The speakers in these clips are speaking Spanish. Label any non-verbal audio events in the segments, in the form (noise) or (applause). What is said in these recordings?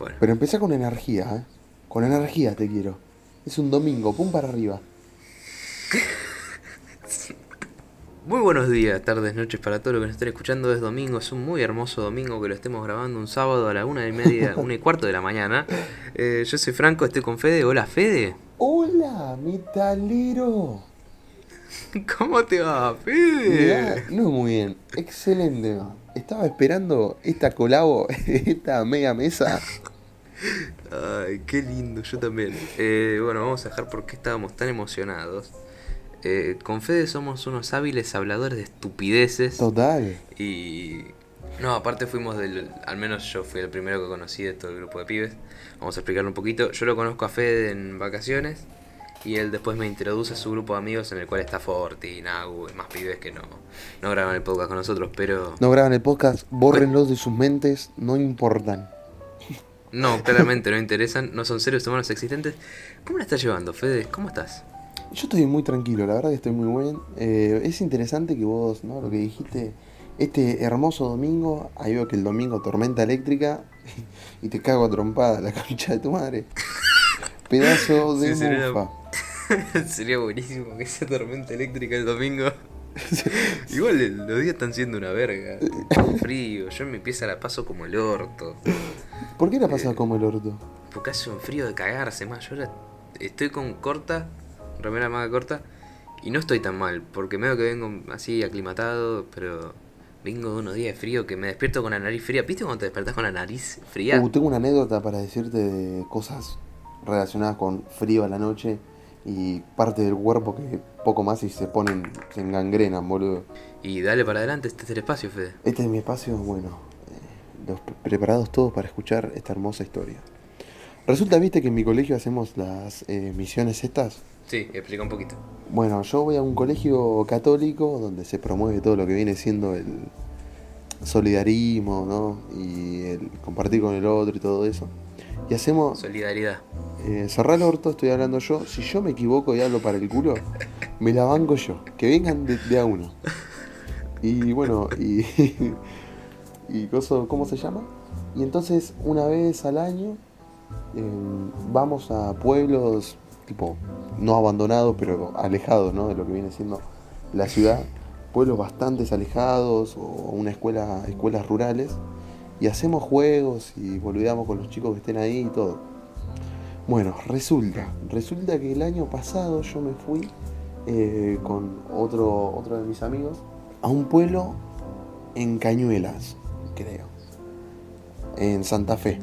Bueno, Pero empecé con energía, ¿eh? Con energía te quiero. Es un domingo, pum para arriba. (laughs) muy buenos días, tardes, noches para todos los que nos estén escuchando. Es domingo, es un muy hermoso domingo que lo estemos grabando un sábado a la una y media, (laughs) una y cuarto de la mañana. Eh, yo soy Franco, estoy con Fede. Hola, Fede. ¡Hola, metalero! (laughs) ¿Cómo te va, Mirá, Fede? no muy bien, excelente. Estaba esperando esta colabo, (laughs) esta mega mesa. Ay, qué lindo, yo también. Eh, bueno, vamos a dejar por qué estábamos tan emocionados. Eh, con Fede somos unos hábiles habladores de estupideces. Total. Y. No, aparte fuimos del. Al menos yo fui el primero que conocí de todo el grupo de pibes. Vamos a explicarlo un poquito. Yo lo conozco a Fede en vacaciones. Y él después me introduce a su grupo de amigos en el cual está Forti, Nagu y más pibes que no, no graban el podcast con nosotros. Pero. No graban el podcast, bórrenlos de sus mentes, no importan. No, claramente no interesan. No son seres humanos existentes. ¿Cómo la estás llevando, Fede? ¿Cómo estás? Yo estoy muy tranquilo, la verdad que estoy muy bien. Eh, es interesante que vos, ¿no? Lo que dijiste, este hermoso domingo, ahí veo que el domingo tormenta eléctrica (laughs) y te cago a trompada la (laughs) concha de tu madre. Pedazo (laughs) de Sí, sería- mufa. (laughs) Sería buenísimo que sea tormenta eléctrica el domingo. (laughs) Igual los días están siendo una verga. Frío, yo en mi pieza la paso como el orto. ¿Por qué la pasas como el orto? Porque hace un frío de cagarse más. Yo ahora estoy con corta, remera manga corta, y no estoy tan mal, porque medio que vengo así aclimatado, pero vengo de unos días de frío que me despierto con la nariz fría. ¿Viste cuando te despertás con la nariz fría? Uh, tengo una anécdota para decirte de cosas relacionadas con frío a la noche y parte del cuerpo que poco más y se ponen, se engangrenan, boludo. Y dale para adelante, este es el espacio, Fede. Este es mi espacio, bueno, eh, los pre- preparados todos para escuchar esta hermosa historia. Resulta, viste, que en mi colegio hacemos las eh, misiones estas. Sí, explica un poquito. Bueno, yo voy a un colegio católico donde se promueve todo lo que viene siendo el solidarismo, ¿no? Y el compartir con el otro y todo eso. Y hacemos, Solidaridad. Eh, cerrar el orto, estoy hablando yo. Si yo me equivoco y hablo para el culo, me la banco yo. Que vengan de, a uno. Y bueno, y. (laughs) y ¿Cómo se llama? Y entonces, una vez al año, eh, vamos a pueblos, tipo, no abandonados, pero alejados, ¿no? De lo que viene siendo la ciudad. Pueblos bastante alejados o una escuela, escuelas rurales. Y hacemos juegos y boludeamos con los chicos que estén ahí y todo. Bueno, resulta, resulta que el año pasado yo me fui eh, con otro, otro de mis amigos a un pueblo en Cañuelas, creo, en Santa Fe.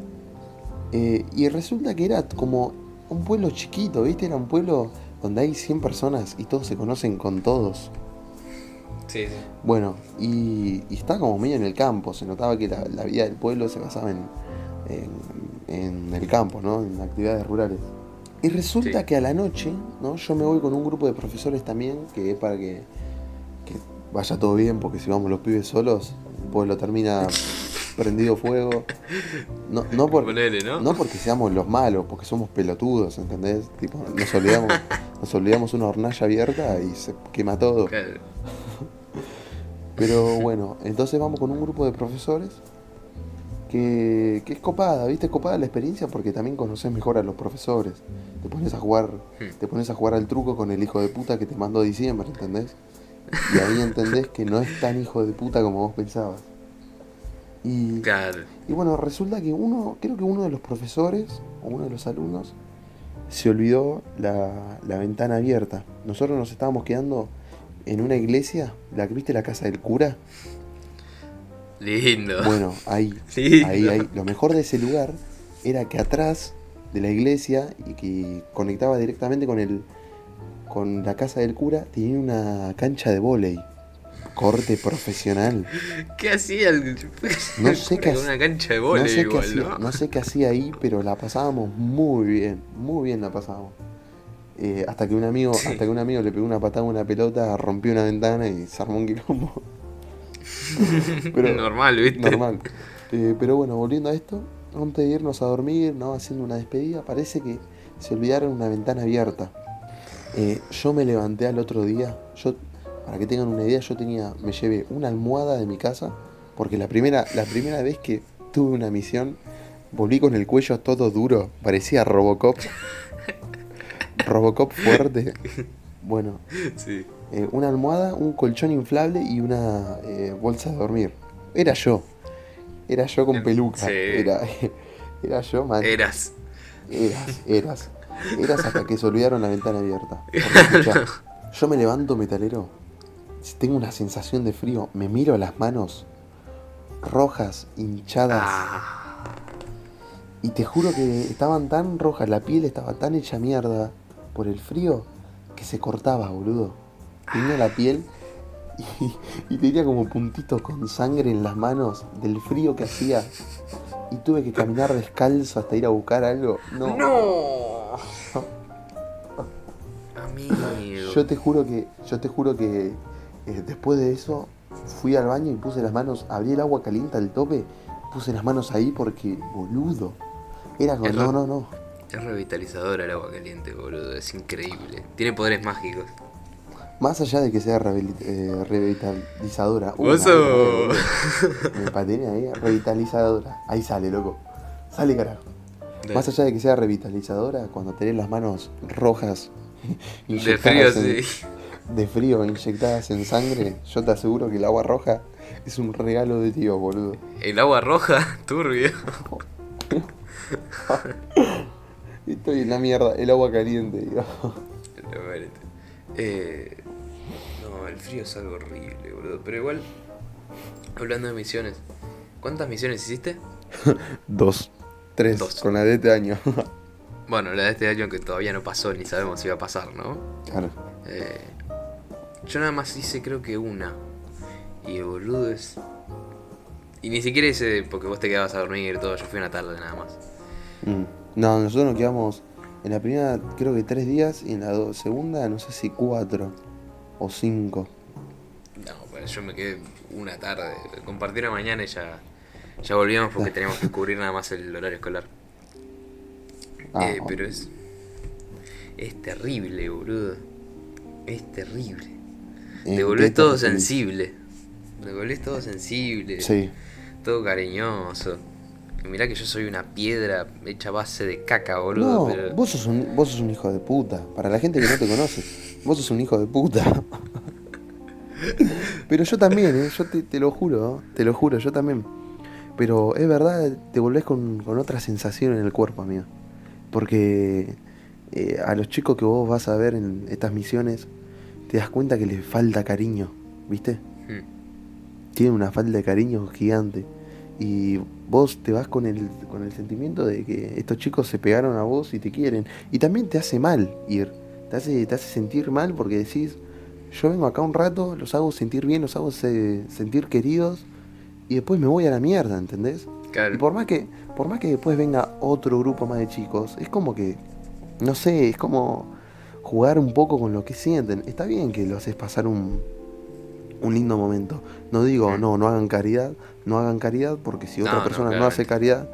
Eh, y resulta que era como un pueblo chiquito, ¿viste? Era un pueblo donde hay 100 personas y todos se conocen con todos. Sí, sí. Bueno, y, y está como medio en el campo, se notaba que la, la vida del pueblo se basaba en, en, en el campo, ¿no? En actividades rurales. Y resulta Sí. que a la noche, ¿no? Yo me voy con un grupo de profesores también, que es para que, que vaya todo bien, porque si vamos los pibes solos, el pueblo termina prendido fuego. No, no, por- Ponele, ¿no? no porque seamos los malos, porque somos pelotudos, ¿entendés? Tipo, nos olvidamos, (laughs) nos olvidamos una hornalla abierta y se quema todo. Claro. Pero bueno, entonces vamos con un grupo de profesores que, que es copada, ¿viste? Es copada la experiencia porque también conoces mejor a los profesores. Te pones a jugar, Hmm. te pones a jugar al truco con el hijo de puta que te mandó diciembre, ¿entendés? Y ahí entendés que no es tan hijo de puta como vos pensabas. Y, Claro. y bueno, resulta que uno, creo que uno de los profesores o uno de los alumnos se olvidó la, la ventana abierta. Nosotros nos estábamos quedando en una iglesia, la que viste la casa del cura. Lindo. Bueno, ahí, (laughs) Lindo. ahí, ahí. Lo mejor de ese lugar era que atrás de la iglesia y que conectaba directamente con el con la casa del cura tenía una cancha de vóley. Corte profesional. ¿Qué hacía el.? No sé qué (laughs) una cancha de No vóley sé, qué igual, hacía, ¿no? no sé qué hacía ahí, pero la pasábamos muy bien, muy bien la pasábamos. Eh, hasta que un amigo, Sí. hasta que un amigo le pegó una patada a una pelota, rompió una ventana y se armó un quilombo. (laughs) Pero- Normal, ¿viste? Normal. Eh, pero bueno, volviendo a esto, antes de irnos a dormir, ¿no? Haciendo una despedida, parece que se olvidaron una ventana abierta. Eh, yo me levanté al otro día, yo, para que tengan una idea, yo tenía, me llevé una almohada de mi casa, porque la primera, la primera vez que tuve una misión, Volví con el cuello todo duro, parecía Robocop. (laughs) Robocop fuerte. Bueno, Sí. Eh, una almohada, un colchón inflable y una eh, bolsa de dormir. Era yo. Era yo con peluca. Sí. Era, (laughs) era yo, man. Eras. Eras, eras. Eras hasta que se olvidaron la ventana abierta. (laughs) Escuchá, yo me levanto metalero. Tengo una sensación de frío. Me miro las manos rojas, hinchadas. Ah. Y te juro que estaban tan rojas, la piel estaba tan hecha mierda por el frío que se cortaba, boludo. Tenía la piel y, y tenía como puntitos con sangre en las manos del frío que hacía. Y tuve que caminar descalzo hasta ir a buscar algo. No. ¡No! Amigo. Yo te juro que, yo te juro que eh, después de eso fui al baño y puse las manos, abrí el agua caliente al tope, puse las manos ahí porque, boludo. Era como, no, no, no. Es revitalizadora el agua caliente, boludo. Es increíble. Tiene poderes mágicos. Más allá de que sea eh, revitalizadora. Boludo. Me patiné ahí, revitalizadora. Ahí sale, loco. Sale, carajo. Más allá de que sea revitalizadora, cuando tenés las manos rojas, De frío, en- sí. de frío, inyectadas en sangre, yo te aseguro que el agua roja es un regalo de Dios, boludo. El agua roja, (laughs) turbio. Estoy en la mierda, el agua caliente, digo. Eh, no, el frío es algo horrible, boludo. Pero igual, hablando de misiones, ¿cuántas misiones hiciste? (laughs) Dos, tres, Dos. con la de este año. (laughs) Bueno, la de este año que todavía no pasó ni sabemos si va a pasar, ¿no? claro. Eh, yo nada más hice creo que una. Y boludo es. Y ni siquiera hice porque vos te quedabas a dormir y todo. Yo fui una tarde nada más. Mm. No, nosotros nos quedamos en la primera creo que tres días y en la do- segunda no sé si cuatro o cinco. No, pues yo me quedé una tarde. Compartí una mañana y ya. Ya volvíamos porque (laughs) teníamos que cubrir nada más el horario escolar. Ah, Eh, pero es. Es terrible, boludo. Es terrible. ¿en Te volvés todo sensible. Te volvés todo sensible. Sí. Todo cariñoso. Mirá que yo soy una piedra hecha a base de caca, boludo. No, pero... vos sos, un, vos sos un hijo de puta. Para la gente que no te conoce, vos sos un hijo de puta. (laughs) Pero yo también, ¿eh? yo te, te lo juro, ¿eh? te lo juro, yo también. Pero es verdad, te volvés con, con otra sensación en el cuerpo, amigo. Porque eh, a los chicos que vos vas a ver en estas misiones, te das cuenta que les falta cariño, ¿viste? Mm. tiene una falta de cariño gigante. Y vos te vas con el, con el sentimiento de que estos chicos se pegaron a vos y te quieren. Y también te hace mal ir. Te hace, te hace sentir mal porque decís, yo vengo acá un rato, los hago sentir bien, los hago se- sentir queridos. Y después me voy a la mierda, ¿entendés? Claro. Y por más que, por más que después venga otro grupo más de chicos, es como que, no sé, es como jugar un poco con lo que sienten. Está bien que lo haces pasar un, un lindo momento. No digo, no, no hagan caridad, no hagan caridad, porque si otra No, no, persona no, hace caridad,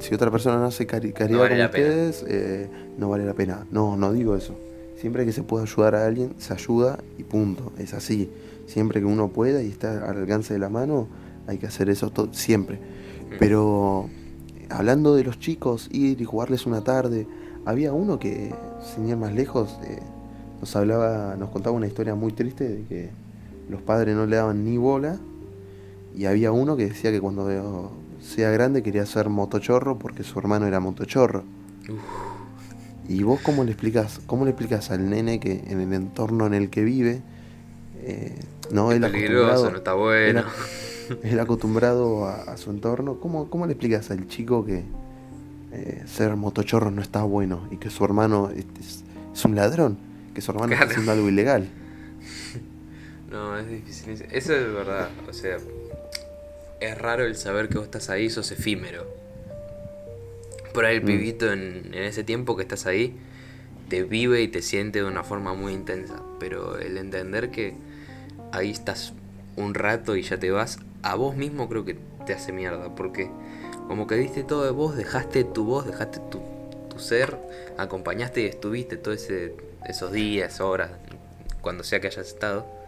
si otra persona no hace cari- caridad vale como ustedes, eh, no vale la pena. No, no digo eso. Siempre que se pueda ayudar a alguien, se ayuda y punto. Es así. Siempre que uno pueda y está al alcance de la mano, hay que hacer eso to- siempre. Mm. Pero hablando de los chicos, ir y jugarles una tarde, había uno que, sin ir más lejos, eh, nos hablaba, nos contaba una historia muy triste de que los padres no le daban ni bola. Y había uno que decía que cuando sea grande quería ser motochorro porque su hermano era motochorro. ¿Y vos cómo le explicas, cómo le explicas al nene que en el entorno en el que vive, eh, no Es él acostumbrado, no está bueno. él, él acostumbrado a, a su entorno, ¿cómo, cómo le explicas al chico que eh, ser motochorro no está bueno y que su hermano es, es- es un ladrón, que su hermano Claro. está haciendo algo ilegal? No, es difícil. Eso es verdad. O sea, es raro el saber que vos estás ahí, sos efímero. Por ahí el Mm. pibito en, en ese tiempo que estás ahí te vive y te siente de una forma muy intensa. Pero el entender que ahí estás un rato y ya te vas, a vos mismo creo que te hace mierda. Porque como que diste todo de vos, dejaste tu voz, dejaste tu, tu ser, acompañaste y estuviste todos esos días, horas, cuando sea que hayas estado.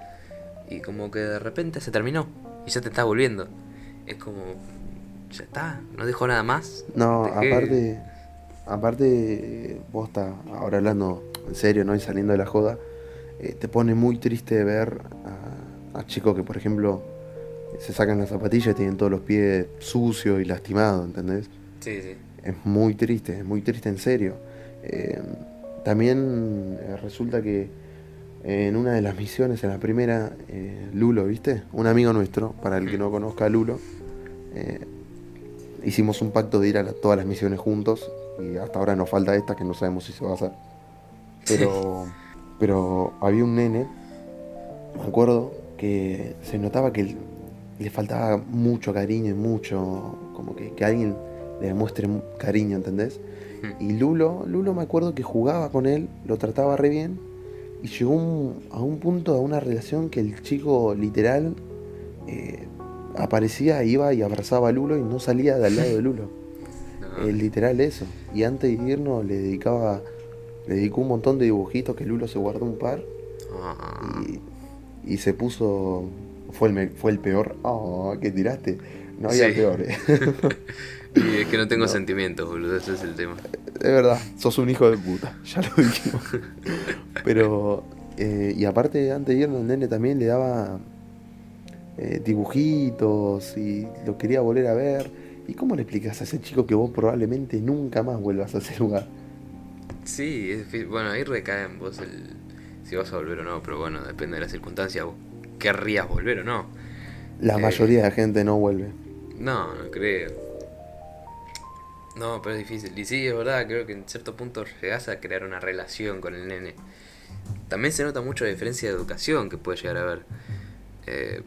Y como que de repente se terminó y ya te estás volviendo. Es como. ya está, no dejó nada más. No, aparte, aparte, vos estás ahora hablando en serio, ¿no? Y saliendo de la joda, eh, te pone muy triste ver a, a, chicos que, por ejemplo, se sacan las zapatillas y tienen todos los pies sucios y lastimados, ¿entendés? Sí, sí. Es muy triste, es muy triste en serio. Eh, también eh, resulta que en una de las misiones, en la primera, Lulo, ¿viste? Un amigo nuestro, para el que no conozca a Lulo, hicimos un pacto de ir a todas las misiones juntos y hasta ahora nos falta esta que no sabemos si se va a hacer. Pero, (laughs) pero había un nene, me acuerdo, que se notaba que le faltaba mucho cariño y mucho, como que, que alguien le demuestre cariño, ¿entendés? Hmm. Y Lulo, Lulo me acuerdo que jugaba con él, lo trataba re bien, y llegó a un punto, a una relación que el chico literal eh, aparecía, iba y abrazaba a Lulo y no salía del lado de Lulo. (laughs) literal eso. Y antes de irnos le dedicaba le dedicó un montón de dibujitos que Lulo se guardó un par. Ah. Y, se puso. Fue el, fue el peor. Oh, que tiraste. No había peor. Eh. (laughs) y es que no tengo sentimientos, boludo. Ese es el tema. Es verdad, sos un hijo de puta. (laughs) Ya lo dijimos. Pero. Eh, y aparte, antes de irnos, el nene también le daba eh, dibujitos y lo quería volver a ver. ¿Y cómo le explicas a ese chico que vos probablemente nunca más vuelvas a ese lugar? Sí, es bueno, ahí recae en vos el si vas a volver o no, pero bueno, depende de la circunstancia, vos querrías volver o no. La eh, mayoría de la gente no vuelve. No, no creo. No, pero es difícil. Y sí, es verdad, creo que en cierto punto llegás a crear una relación con el nene. También se nota mucho la diferencia de educación que puede llegar a haber. Eh,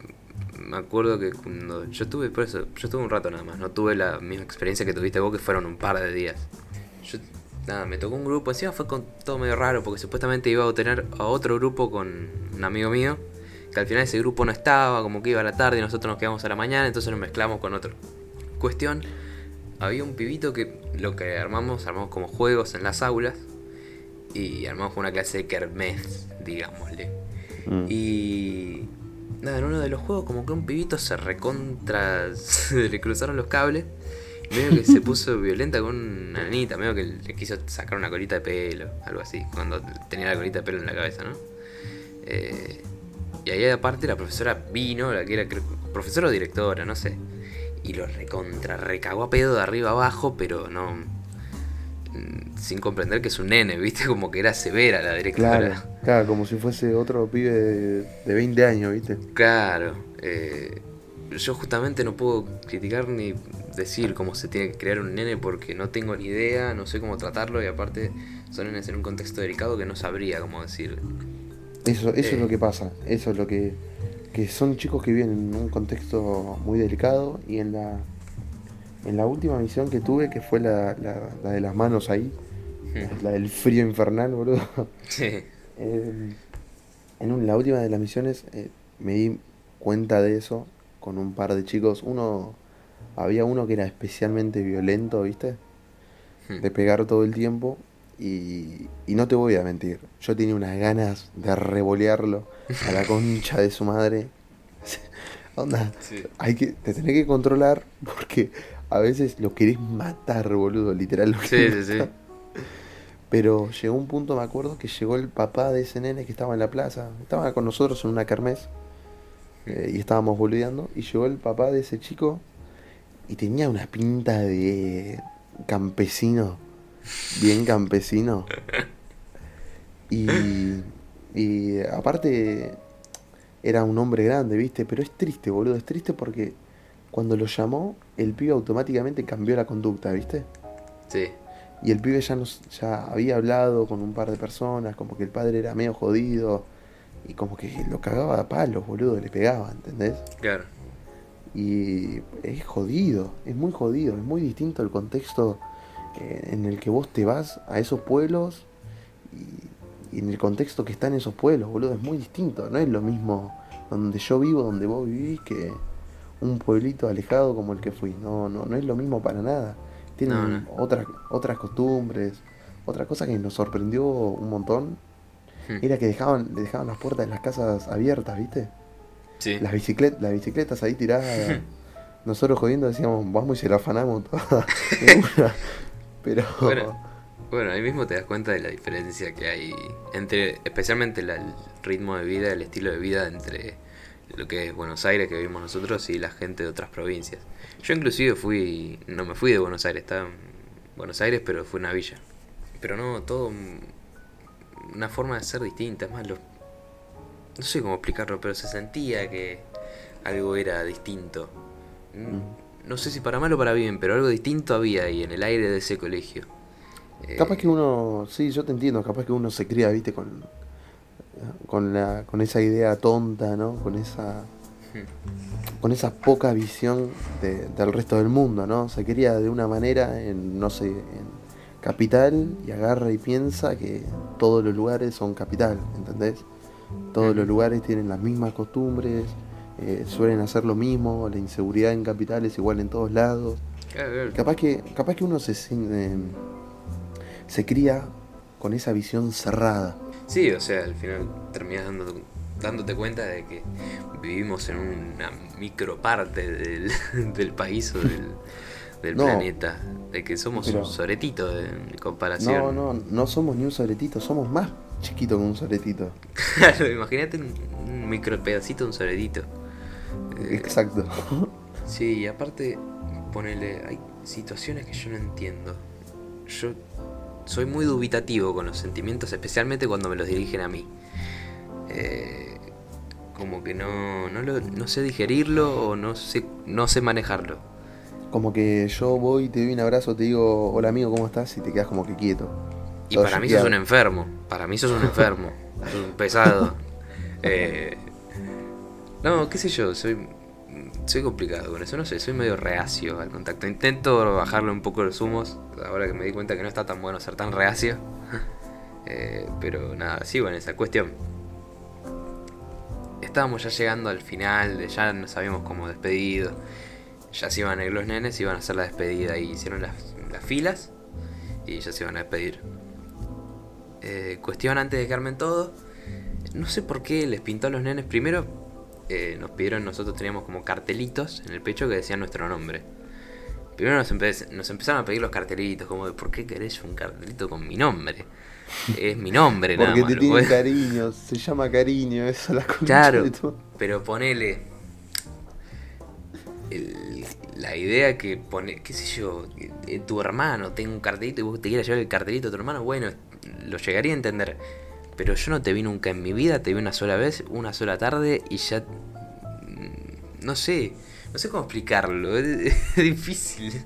me acuerdo que cuando yo tuve, por eso, yo tuve un rato nada más, no tuve la misma experiencia que tuviste vos, que fueron un par de días. Yo nada, me tocó un grupo, encima fue con todo medio raro, porque supuestamente iba a tener a otro grupo con un amigo mío, que al final ese grupo no estaba, como que iba a la tarde y nosotros nos quedamos a la mañana, entonces nos mezclamos con otro. Cuestión, había un pibito que lo que armamos, armamos como juegos en las aulas, y armamos una clase de kermés, digámosle. Mm. Y nada, en uno de los juegos como que un pibito se recontra, (laughs) le cruzaron los cables medio que se (laughs) puso violenta con una nanita, medio que le quiso sacar una colita de pelo, algo así, cuando tenía la colita de pelo en la cabeza, ¿no? Eh, y ahí aparte la profesora vino, la que era profesora o directora, no sé, y lo recontra, recagó a pedo de arriba abajo, pero no mm, sin comprender que es un nene, ¿viste? Como que era severa la directora. Claro, claro como si fuese otro pibe de, de 20 años, ¿viste? Claro. Eh, yo justamente no puedo criticar ni decir cómo se tiene que crear un nene porque no tengo ni idea, no sé cómo tratarlo y aparte son nenes en un contexto delicado que no sabría cómo decir. Eso, eso es lo eh. que pasa, eso es lo que, que son chicos que viven en un contexto muy delicado y en la en la última misión que tuve, que fue la, la, de las manos ahí, hmm. la del frío infernal, boludo. Sí. (laughs) Eh, en la última de las misiones eh, me di cuenta de eso con un par de chicos. Uno había uno que era especialmente violento, ¿viste? Hmm. De pegar todo el tiempo. Y, y no te voy a mentir, yo tenía unas ganas de revolearlo a la concha de su madre. (laughs) Onda, hay que, te tenés que controlar porque a veces lo querés matar, boludo, literal. sí, sí, sí. Pero llegó un punto, me acuerdo, que llegó el papá de ese nene que estaba en la plaza. Estaba con nosotros en una kermés. Eh, y estábamos boludeando. Y llegó el papá de ese chico y tenía una pinta de campesino, bien campesino. Y, y aparte era un hombre grande, ¿viste? Pero es triste, boludo, es triste porque cuando lo llamó, el pibe automáticamente cambió la conducta, ¿viste? Sí. Y el pibe ya, nos, ya había hablado con un par de personas, como que el padre era medio jodido, y como que lo cagaba a palos, boludo, le pegaba, ¿entendés? Claro. Y es jodido, es muy jodido, es muy distinto el contexto en el que vos te vas a esos pueblos y, en el contexto que está en esos pueblos, boludo, es muy distinto, no es lo mismo donde yo vivo, donde vos vivís, que un pueblito alejado como el que fui, no, no, no es lo mismo para nada. Tienen Otras, otras costumbres, otra cosa que nos sorprendió un montón hmm. era que dejaban, dejaban las puertas de las casas abiertas, ¿viste? Las, bicicletas, las bicicletas ahí tiradas. (laughs) nosotros jodiendo decíamos, vamos y se la afanamos toda. (laughs) Pero. Bueno, bueno, ahí mismo te das cuenta de la diferencia que hay entre, especialmente el ritmo de vida, el estilo de vida entre lo que es Buenos Aires que vivimos nosotros y la gente de otras provincias. Yo inclusive fui, no me fui de Buenos Aires, estaba en Buenos Aires, pero fue una villa. Pero no, todo una forma de ser distinta, es más, no sé cómo explicarlo, pero se sentía que algo era distinto. Mm. No sé si para mal o para bien, pero algo distinto había ahí en el aire de ese colegio. Capaz que uno, sí, yo te entiendo, capaz que uno se cría, viste, con, con, la, con esa idea tonta, ¿no? Con esa, con esa poca visión del resto del mundo, ¿no? Se cría de una manera en, no sé, en capital y agarra y piensa que todos los lugares son capital, ¿entendés? Todos los lugares tienen las mismas costumbres, eh, suelen hacer lo mismo, la inseguridad en capital es igual en todos lados. Capaz que, capaz que uno se, eh, se cría con esa visión cerrada. Sí, o sea, al final terminas dándote, cuenta de que vivimos en una micro parte (laughs) del, país o del, planeta, de que somos un soretito en comparación. No, no, no somos ni un soretito, somos más chiquito que un soretito. (laughs) Claro, imagínate un, micro pedacito de un soretito. Exacto. Sí, y aparte, ponele, hay situaciones que yo no entiendo. Yo soy muy dubitativo con los sentimientos, especialmente cuando me los dirigen a mí. Eh, como que no, no, sé digerirlo o no sé, no sé manejarlo. Como que yo voy, te doy un abrazo, te digo, hola amigo, ¿cómo estás? Y te quedas como que quieto. Y para mí sos un enfermo, para mí sos un enfermo, (laughs) un pesado. Eh, no, qué sé yo, soy soy complicado con eso, no sé, soy medio reacio al contacto. Intento bajarle un poco los humos, ahora que me di cuenta que no está tan bueno ser tan reacio. (laughs) Eh, pero nada, sigo en esa cuestión. Estábamos ya llegando al final, ya nos habíamos como despedido. Ya se iban a ir los nenes, iban a hacer la despedida y hicieron las, filas y ya se iban a despedir. Eh, cuestión antes de quedarme en todo. No sé por qué les pintó a los nenes primero eh, nos pidieron, nosotros teníamos como cartelitos en el pecho que decían nuestro nombre. Primero nos, nos empezaron a pedir los cartelitos, como de ¿por qué querés un cartelito con mi nombre? Es mi nombre, nada Porque te tiene cariño, se llama cariño, eso la Claro, pero ponele. la idea que pone, qué sé yo, eh, tu hermano tenga un cartelito y vos te quieras llevar el cartelito a tu hermano, bueno, lo llegaría a entender pero yo no te vi nunca en mi vida, te vi una sola vez, una sola tarde y ya... Mm, no sé, no sé cómo explicarlo, (laughs) es, difícil.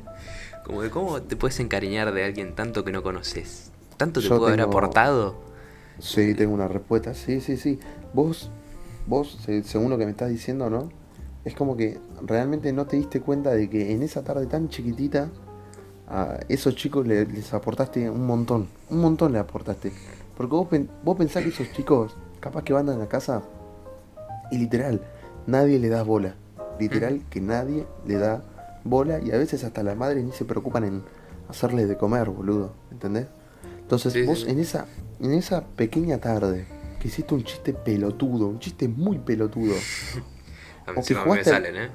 Como de cómo te puedes encariñar de alguien tanto que no conoces. ¿Tanto te puede haber aportado? Sí, tengo una respuesta, sí, sí, sí. Vos, vos, según lo que me estás diciendo, ¿no? Es como que realmente no te diste cuenta de que en esa tarde tan chiquitita a esos chicos les aportaste un montón, un montón le aportaste. Porque vos, vos pensás que esos chicos, capaz que van a la casa y literal, nadie le da bola. Literal que nadie le da bola y a veces hasta las madres ni se preocupan en hacerle de comer, boludo. ¿Entendés? Entonces vos en esa en esa pequeña tarde que hiciste un chiste pelotudo, un chiste muy pelotudo. (laughs) a mí me salen, ¿eh?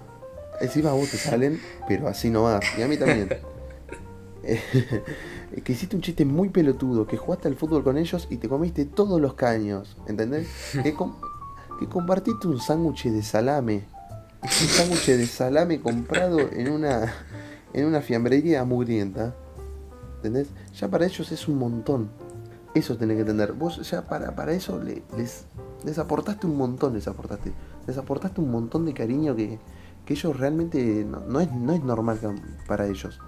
Encima vos te salen, pero así no vas. Y a mí también. (laughs) que hiciste un chiste muy pelotudo, que jugaste al fútbol con ellos y te comiste todos los caños, ¿entendés? que, que compartiste un sándwich de salame, un sándwich de salame comprado en una, en una fiambrería mugrienta, ¿entendés? Ya para ellos es un montón. Eso tenés que entender. Vos ya para, para eso les, les aportaste un montón, les aportaste. Les aportaste un montón de cariño que, que ellos realmente no, es, no es normal para ellos.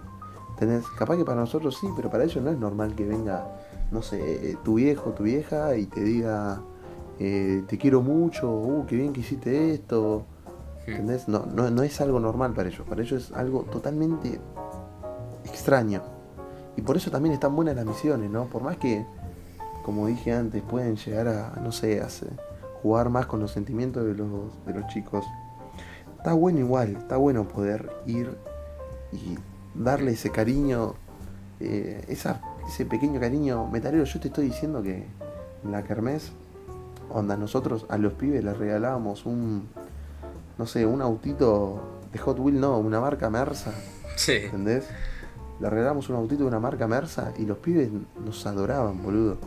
Capaz que para nosotros sí, pero para ellos no es normal que venga, no sé, tu viejo, tu vieja y te diga, eh, te quiero mucho, uh, qué bien que hiciste esto. ¿Entendés? No, no, es algo normal para ellos, para ellos es algo totalmente extraño. Y por eso también están buenas las misiones, ¿no? Por más que, como dije antes, pueden llegar a, no sé, a jugar más con los sentimientos de los, de los chicos. Está bueno igual, está bueno poder ir y darle ese cariño, eh, ese pequeño cariño metalero. Yo te estoy diciendo que en la kermés, onda, nosotros a los pibes les regalábamos un, no sé, un autito de Hot Wheels, no, una marca Mersa, Sí. ¿entendés? Le regalamos un autito de una marca Mersa y los pibes nos adoraban, boludo.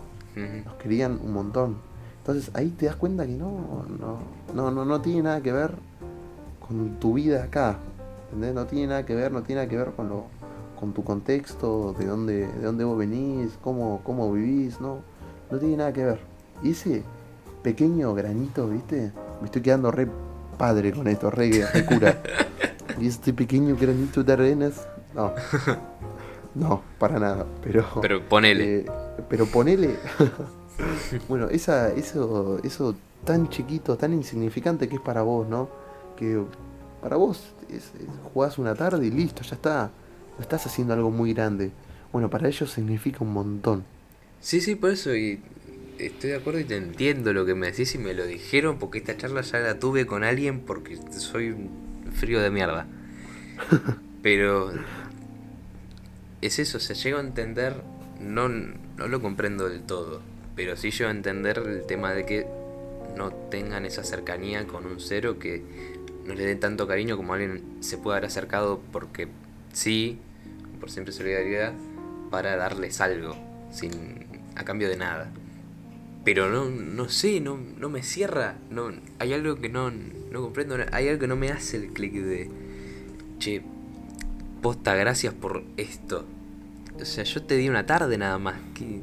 Nos querían un montón. Entonces ahí te das cuenta que no, no, no, no, no tiene nada que ver con tu vida acá. ¿Entendés? No tiene nada que ver, no tiene nada que ver con lo, con tu contexto, de dónde, de dónde vos venís, cómo, cómo vivís, no, no tiene nada que ver. Y ese pequeño granito, ¿viste? Me estoy quedando re padre con esto, re, re cura. (laughs) y este pequeño granito de arenas, no. (laughs) No, para nada, pero... Pero ponele. Eh, pero ponele. (laughs) bueno, esa, eso, eso tan chiquito, tan insignificante que es para vos, ¿no? Que para vos es, es- jugás una tarde y listo, ya está. No estás haciendo algo muy grande. Bueno, para ellos significa un montón. Sí, sí, por eso y estoy de acuerdo y te entiendo lo que me decís y me lo dijeron porque esta charla ya la tuve con alguien porque soy un frío de mierda. (laughs) Pero es eso, se llega a entender, no, no lo comprendo del todo, pero sí llego a entender el tema de que no tengan esa cercanía con un cero que no le den tanto cariño como alguien se puede haber acercado porque sí, por siempre solidaridad, para darles algo, sin a cambio de nada. Pero no, no sé, no, no me cierra, no, hay algo que no, no comprendo, hay algo que no me hace el clic de, che, posta, gracias por esto. O sea, yo te di una tarde nada más, que...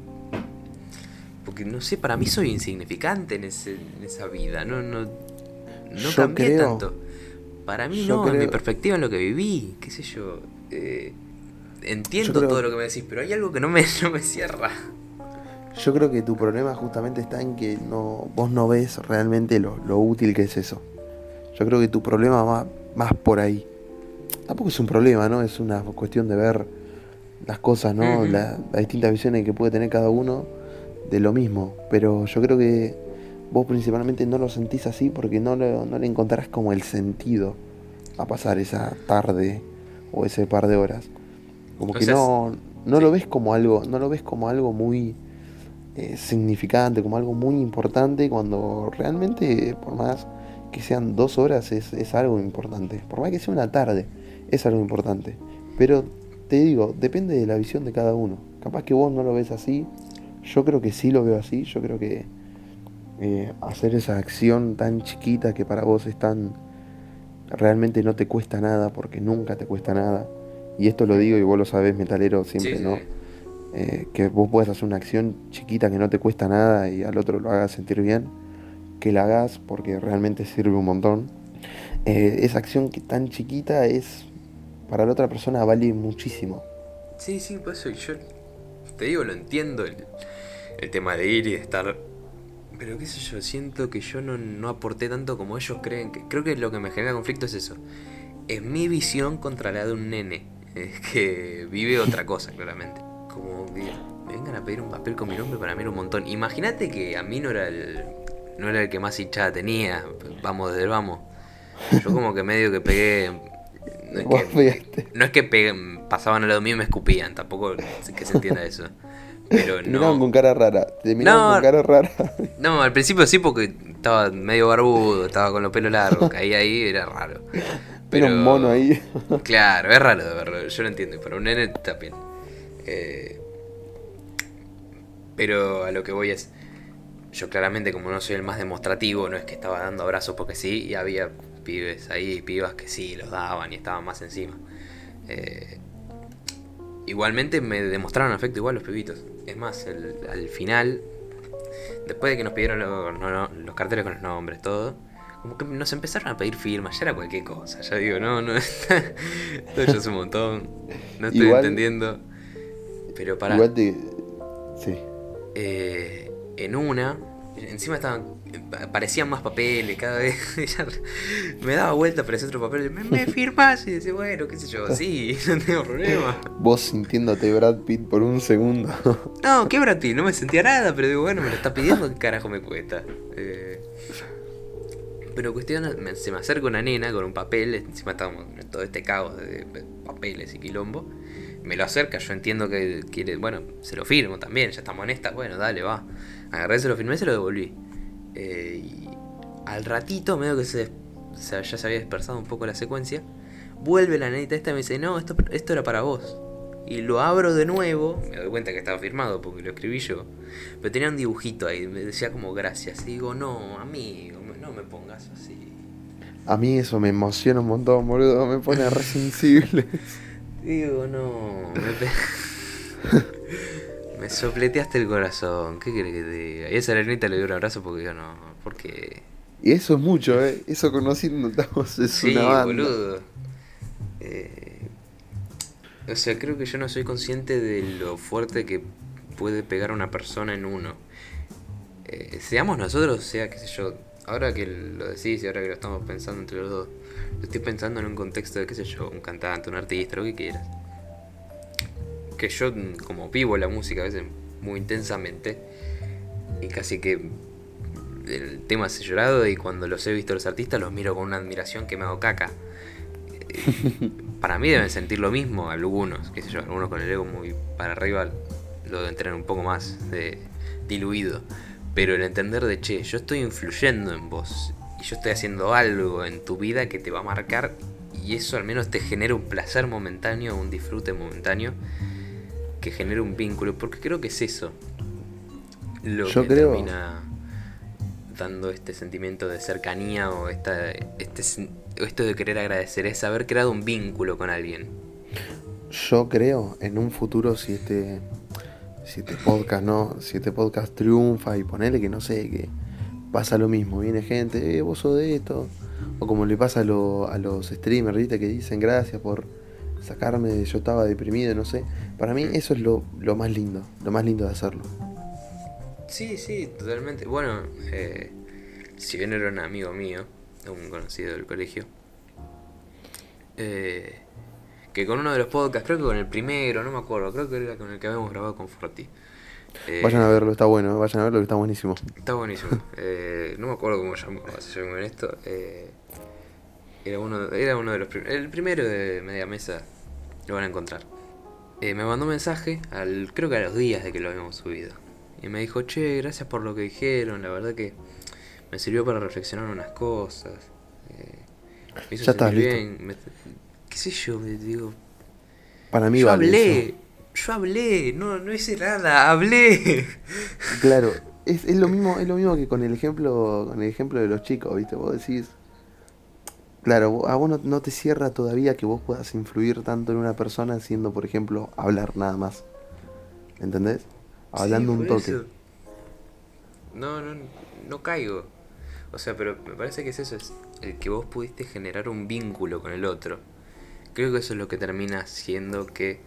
Porque no sé, para mí soy insignificante en, ese, en esa vida, no, no, no Yo cambié creo- tanto. Para mí yo no, en mi perspectiva, en lo que viví, qué sé yo. eh, entiendo creo- todo lo que me decís, pero hay algo que no me, (laughs) no me cierra. Yo creo que tu problema justamente está en que no, vos no ves realmente lo, lo útil que es eso. Yo creo que tu problema va más por ahí. Tampoco es un problema, ¿no? Es una cuestión de ver las cosas, ¿no? Ujú. La- las distintas visiones que puede tener cada uno de lo mismo. Pero yo creo que vos principalmente no lo sentís así porque no, lo- no le encontrás como el sentido a pasar esa tarde o ese par de horas. Como O que sea, no, no sí. lo ves como algo, no lo ves como algo muy eh, significante, como algo muy importante, cuando realmente, por más que sean dos horas, es, es algo importante. Por más que sea una tarde, es algo importante. Pero te digo, depende de la visión de cada uno. Capaz que vos no lo ves así, yo creo que sí lo veo así, yo creo que eh, hacer esa acción tan chiquita que para vos es tan... realmente no te cuesta nada, porque nunca te cuesta nada. Y esto lo digo y vos lo sabés, metalero, siempre, Sí, ¿no? sí. eh, que vos puedas hacer una acción chiquita que no te cuesta nada y al otro lo hagas sentir bien, que la hagas porque realmente sirve un montón. Eh, esa acción que tan chiquita es, para la otra persona vale muchísimo. Sí, sí, por eso yo te digo, lo entiendo el, el tema de ir y de estar. Pero qué sé yo, siento que yo no, no aporté tanto como ellos creen que. Creo que lo que me genera conflicto es eso. Es mi visión contra la de un nene. Es que vive otra cosa, claramente. Como que me vengan a pedir un papel con mi nombre para mí era un montón. Imagínate que a mí no era el. No era el que más hinchada tenía. Vamos desde el vamos. Yo como que medio que pegué. No es que, no es que peguen- pasaban al lado mío y me escupían, tampoco que se entienda eso. Pero (laughs) miraban no. con cara rara, te miraban No. con cara rara. (laughs) No, al principio sí porque estaba medio barbudo, estaba con los pelos largos, caía ahí, era raro. Era un mono ahí. (laughs) Claro, es raro de verlo, yo lo entiendo, para un nene también. Eh, pero a lo que voy es, yo claramente como no soy el más demostrativo, no es que estaba dando abrazos porque sí, y había pibes ahí, pibas que sí, los daban y estaban más encima. Eh, igualmente me demostraron afecto igual los pibitos. Es más, el- al final, después de que nos pidieron los, no- no- los carteles con los nombres, todo, como que nos empezaron a pedir firmas, ya era cualquier cosa, ya digo, no, no, (laughs) esto ya es un montón, no estoy Igual- entendiendo. Pero para Igual te. Sí. eh, en una, encima estaban, parecían más papeles, cada vez (laughs) me daba vuelta, parecía otro papel, me, me firmas y decía, bueno, qué sé yo, sí, (laughs) no tengo problema. Vos sintiéndote Brad Pitt por un segundo. (laughs) No, qué Brad Pitt, no me sentía nada, pero digo, bueno, me lo está pidiendo, ¿qué carajo me cuesta? Eh, pero cuestión, me- se me acerca una nena con un papel, encima estábamos en todo este caos de papeles y quilombo. Me lo acerca, yo entiendo que quiere, bueno, se lo firmo también, ya estamos en esta, bueno, dale, va. Agarré, se lo firmé, se lo devolví. Eh, y al ratito, medio que se, o sea, ya se había dispersado un poco la secuencia, Vuelve la nenita esta y me dice, no, esto, esto era para vos. Y lo abro de nuevo, me doy cuenta que estaba firmado porque lo escribí yo. Pero tenía un dibujito ahí, me decía como gracias. Y digo, no, amigo, no me pongas así. A mí eso me emociona un montón, boludo, me pone re sensible. (laughs) Digo, no, me, (laughs) me sopleteaste el corazón, ¿qué querés que te diga? Y a esa nenita le dio un abrazo porque yo no, porque... Y eso es mucho, ¿eh? Eso conociendo estamos, es sí, una banda. boludo. Eh, o sea, creo que yo no soy consciente de lo fuerte que puede pegar una persona en uno. Eh, seamos nosotros, sea, qué sé yo, ahora que lo decís y ahora que lo estamos pensando entre los dos, lo estoy pensando en un contexto de, qué sé yo, un cantante, un artista, lo que quieras. Que yo, como vivo la música a veces muy intensamente, y casi que el tema se llorado, y cuando los he visto los artistas los miro con una admiración que me hago caca. (laughs) Para mí deben sentir lo mismo algunos, qué sé yo, algunos con el ego muy para arriba lo deben tener un poco más de, diluido. Pero el entender de, che, yo estoy influyendo en vos y yo estoy haciendo algo en tu vida que te va a marcar y eso al menos te genera un placer momentáneo, un disfrute momentáneo que genera un vínculo, porque creo que es eso lo Yo que creo- termina dando este sentimiento de cercanía o esta, este, esto de querer agradecer, es haber creado un vínculo con alguien. Yo creo en un futuro si este si este podcast no, si este podcast triunfa y ponele que no sé, que pasa lo mismo, viene gente, eh, vos sos de esto, o como le pasa a, lo- a los streamers, ¿viste? que dicen gracias por sacarme, yo estaba deprimido, no sé. Para mí eso es lo, lo más lindo, lo más lindo de hacerlo. Sí, sí, totalmente. Bueno, eh, si bien era un amigo mío, un conocido del colegio, eh, que con uno de los podcasts, creo que con el primero, no me acuerdo, creo que era con el que habíamos grabado con Forti. Eh, Vayan a verlo, está bueno, vayan a verlo está buenísimo. Está buenísimo. Eh, no me acuerdo cómo llamaba, si soy muy honesto. Eh, era, uno, era uno de los primeros. El primero de media mesa lo van a encontrar. Eh, me mandó un mensaje, al, creo que a los días de que lo habíamos subido. Y me dijo, che, gracias por lo que dijeron. La verdad que me sirvió para reflexionar unas cosas. Eh, me hizo Ya estás listo. bien. me- qué sé yo, me digo. Para mí Yo vale hablé, eso. yo hablé, no, no hice nada, hablé. Claro, es, es lo mismo, es lo mismo que con el ejemplo, con el ejemplo de los chicos, ¿viste? Vos decís, claro, a vos no, no te cierra todavía que vos puedas influir tanto en una persona siendo, por ejemplo, hablar nada más. ¿Entendés? Hablando Sí, un toque. eso. No, no, no caigo. O sea, pero me parece que es eso, es el que vos pudiste generar un vínculo con el otro. Creo que eso es lo que termina haciendo que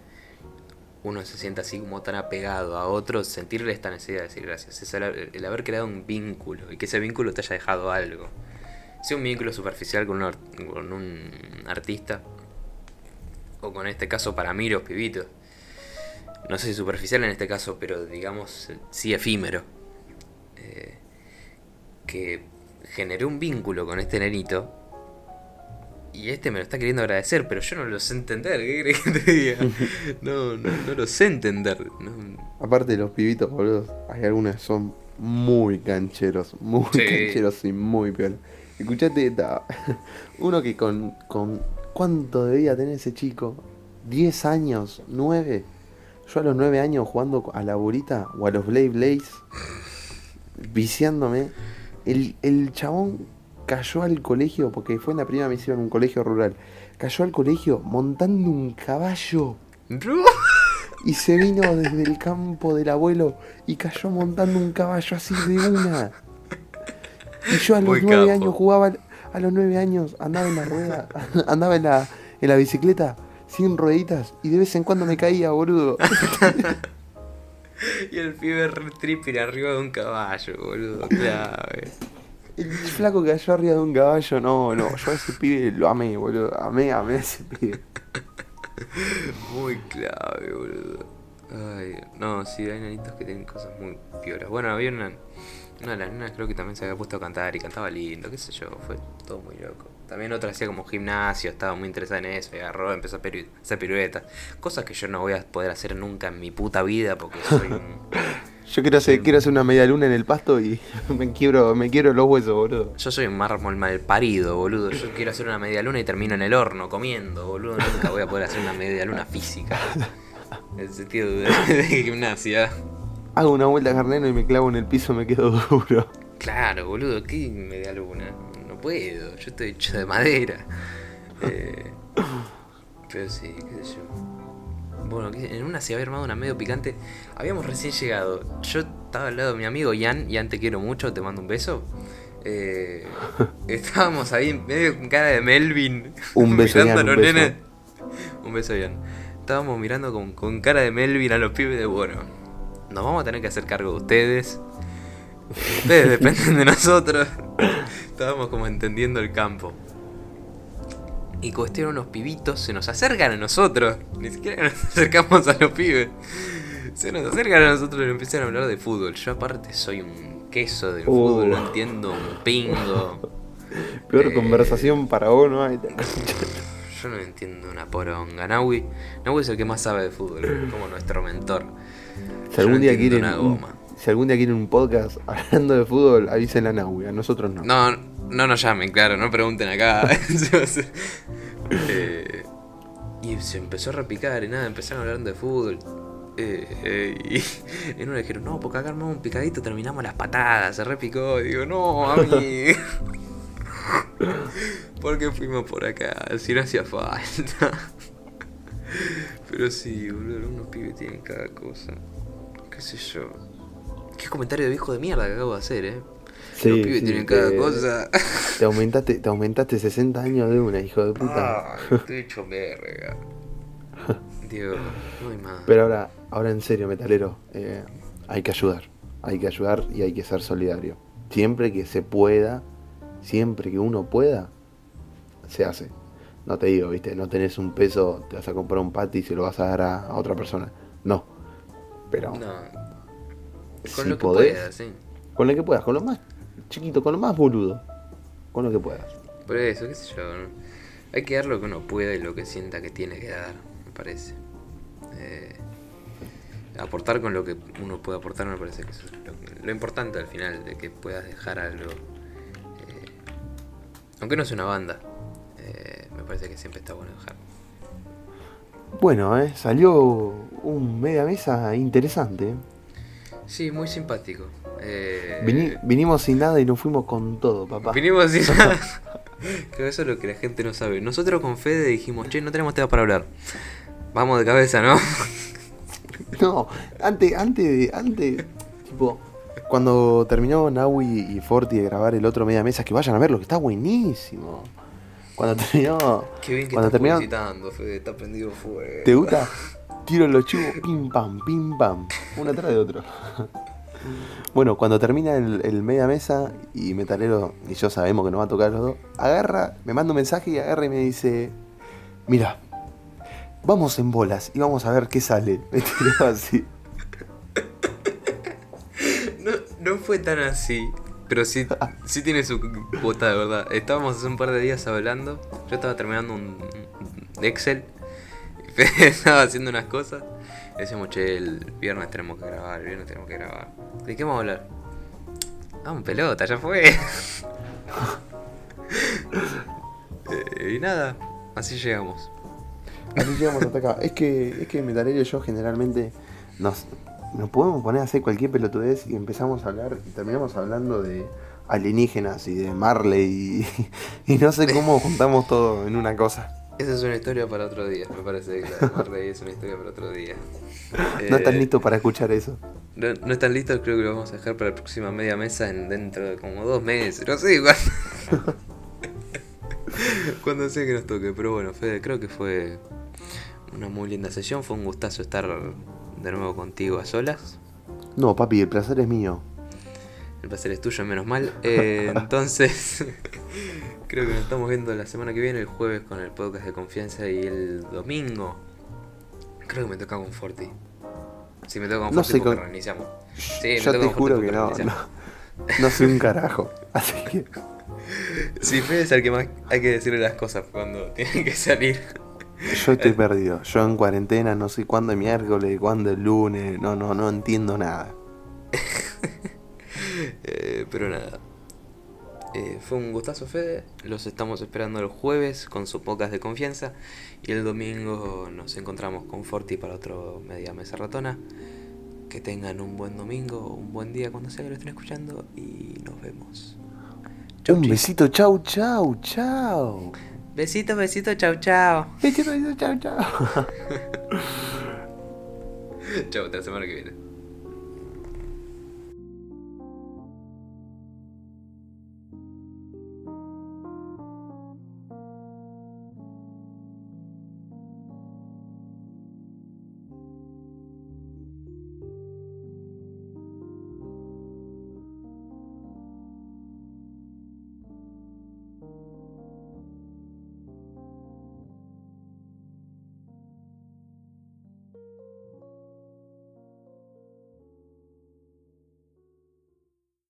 uno se sienta así como tan apegado a otro, sentirle esta necesidad de decir gracias. Es el, el haber creado un vínculo y que ese vínculo te haya dejado algo. Sea un vínculo superficial con un, ar- con un artista, o con este caso para mí los pibitos. No sé si superficial en este caso, pero digamos sí efímero. Eh, que generé un vínculo con este nenito. Y este me lo está queriendo agradecer, pero yo no lo sé entender. ¿Qué crees que te diga? (laughs) No, no, no lo sé entender. no. Aparte de los pibitos, boludo, hay algunos que son muy cancheros, muy Sí. cancheros y muy piola. Escuchate esta. Uno que con, con. ¿Cuánto debía tener ese chico? ¿10 años? ¿9? Yo a los 9 años jugando a la burita o a los Blade Blaze, viciándome. El, el chabón cayó al colegio, porque fue en la primera misión, un colegio rural. Cayó al colegio montando un caballo. (laughs) Y se vino desde el campo del abuelo y cayó montando un caballo así de una. Y yo a los nueve años jugaba, a los nueve años andaba en la rueda, (laughs) andaba en la, en la bicicleta sin rueditas y de vez en cuando me caía, boludo. (laughs) Y el pibe tripper arriba de un caballo, boludo. Clave. El flaco que cayó arriba de un caballo, no, no, yo a ese pibe lo amé, boludo. Amé, amé a ese pibe. (laughs) Muy clave, boludo. Ay, no, sí, hay nenitos que tienen cosas muy pioras. Bueno, había una, una de las nenas creo que también se había puesto a cantar y cantaba lindo, qué sé yo, fue todo muy loco. También otra hacía como gimnasio, estaba muy interesada en eso, y agarró, empezó a hacer piruetas. Cosas que yo no voy a poder hacer nunca en mi puta vida porque soy un... (laughs) Yo quiero hacer, quiero hacer una media luna en el pasto y (laughs) me quiebro, me quiebro los huesos, boludo. Yo soy un mármol mal parido, boludo. Yo quiero hacer una media luna y termino en el horno comiendo, boludo. Nunca voy a poder hacer una media luna física. (laughs) En el sentido de, de gimnasia. Hago una vuelta a carnero y me clavo en el piso me quedo (laughs) duro. Claro, boludo, ¿qué media luna? No puedo, yo estoy hecho de madera. (laughs) Eh, pero sí, qué sé yo. Bueno, en una se había armado una medio picante. Habíamos recién llegado. Yo estaba al lado de mi amigo Ian. Ian, te quiero mucho, te mando un beso. Eh, (laughs) estábamos ahí medio con cara de Melvin. Un beso, mirando Ian, a un los beso. nenes. Un beso, Ian. Estábamos mirando con, con cara de Melvin a los pibes de bueno. Nos vamos a tener que hacer cargo de ustedes. Ustedes dependen de nosotros. Estábamos como entendiendo el campo. Y cuestión unos pibitos se nos acercan a nosotros. Ni siquiera nos acercamos a los pibes. Se nos acercan a nosotros y empiezan a hablar de fútbol. Yo aparte soy un queso del Uh. fútbol, no entiendo un pingo. Peor Eh. conversación para vos, ¿no? hay. Yo no entiendo una poronga. Naui, Naui es el que más sabe de fútbol, como nuestro mentor. Si algún día quieren un, si algún día quieren un podcast (laughs) hablando de fútbol, avisen a Nahui, a nosotros no. No, no nos llamen, claro, no pregunten acá. (laughs) Eh, y se empezó a repicar y nada, empezaron a hablar de fútbol. Eh, eh, y (laughs) en una dijeron, no, porque acá armamos un picadito, terminamos las patadas, se repicó. Y digo, no, a mí. ¿Por qué fuimos por acá? Si no hacía falta. Pero sí, boludo, algunos pibes tienen cada cosa. ¿Qué sé yo? Qué comentario de viejo de mierda que acabo de hacer, eh. Sí, Los pibes sí, tienen cada te- cosa. Te aumentaste, te aumentaste 60 años de una, hijo de puta. Ah, (laughs) estoy hecho verga. No hay más. Pero ahora, ahora en serio, metalero, eh, hay que ayudar. Hay que ayudar y hay que ser solidario. Siempre que se pueda, siempre que uno pueda, se hace. No te digo, viste, no tenés un peso, te vas a comprar un pati y se lo vas a dar a, a otra persona. No. Pero No. Si Con lo que podés. puedas, sí. con lo que puedas, con lo más chiquito, con lo más boludo. Con lo que puedas. Por eso, qué sé yo. ¿no? Hay que dar lo que uno pueda y lo que sienta que tiene que dar, me parece. Eh, aportar con lo que uno puede aportar me parece que eso es lo, lo importante al final, de que puedas dejar algo. eh, aunque no sea una banda, eh, me parece que siempre está bueno dejar. Bueno, eh, salió un media mesa interesante. Sí, muy simpático. Eh, Vini- vinimos sin nada y nos fuimos con todo, papá. Vinimos sin nada. (laughs) Creo que eso es lo que la gente no sabe. Nosotros con Fede dijimos, che, no tenemos tema para hablar. Vamos de cabeza, ¿no? (laughs) No, antes, antes, de- antes, tipo, cuando terminó Naui y Forti de grabar el otro media mesa, que vayan a verlo, que está buenísimo. Cuando terminó, Qué bien que cuando estás terminó, publicitando, Fede, está prendido fuego. ¿te gusta? Tiro los chivos, pim pam, pim pam, uno atrás de otro. Bueno, cuando termina el, el media mesa y Metalero y yo sabemos que nos va a tocar los dos, agarra, me manda un mensaje y agarra y me dice, mira, vamos en bolas y vamos a ver qué sale. (laughs) Me tiró así. No, no fue tan así, pero sí, sí tiene su cuota de verdad. Estábamos hace un par de días hablando, yo estaba terminando un Excel, (laughs) estaba haciendo unas cosas. y Decíamos, che, el viernes tenemos que grabar, el viernes tenemos que grabar. ¿De qué vamos a hablar? Vamos, pelota, ya fue. (laughs) Y nada, así llegamos. Así llegamos hasta acá. Es que, es que Metalero y yo generalmente nos, nos podemos poner a hacer cualquier pelotudez y empezamos a hablar y terminamos hablando de alienígenas y de Marley y, (laughs) y no sé cómo juntamos todo en una cosa. Esa es una historia para otro día, me parece que la de Marley es una historia para otro día. (laughs) No están Eh, listos para escuchar eso. No, no están listos, creo que lo vamos a dejar para la próxima media mesa en dentro de como dos meses. No sé, igual. (laughs) Cuando sea que nos toque. Pero bueno, Fede, creo que fue una muy linda sesión. Fue un gustazo estar de nuevo contigo a solas. No, papi, el placer es mío. El placer es tuyo, menos mal. Eh, (laughs) entonces, (laughs) creo que nos estamos viendo la semana que viene, el jueves con el podcast de confianza y el domingo. Creo que me toca con Forti. Si me toca con No Forti porque con- reiniciamos. Sí, me yo toca te juro que no, no, (laughs) no soy un carajo. Así que Sí, Fede es el que más hay que decirle las cosas cuando tienen que salir. Yo estoy perdido. Yo en cuarentena no sé cuándo es miércoles, cuándo es lunes. No, no, no entiendo nada. (laughs) Eh, pero nada. Eh, fue un gustazo, Fede. Los estamos esperando el jueves con su pocas de confianza. Y el domingo nos encontramos con Forti para otro Media Mesa Ratona. Que tengan un buen domingo, un buen día cuando sea que lo estén escuchando. Y nos vemos. un besito, chau, chau, chau. Besito, besito, chau, chau. Besito, besito, chau, chau. (laughs) chau, hasta la semana que viene.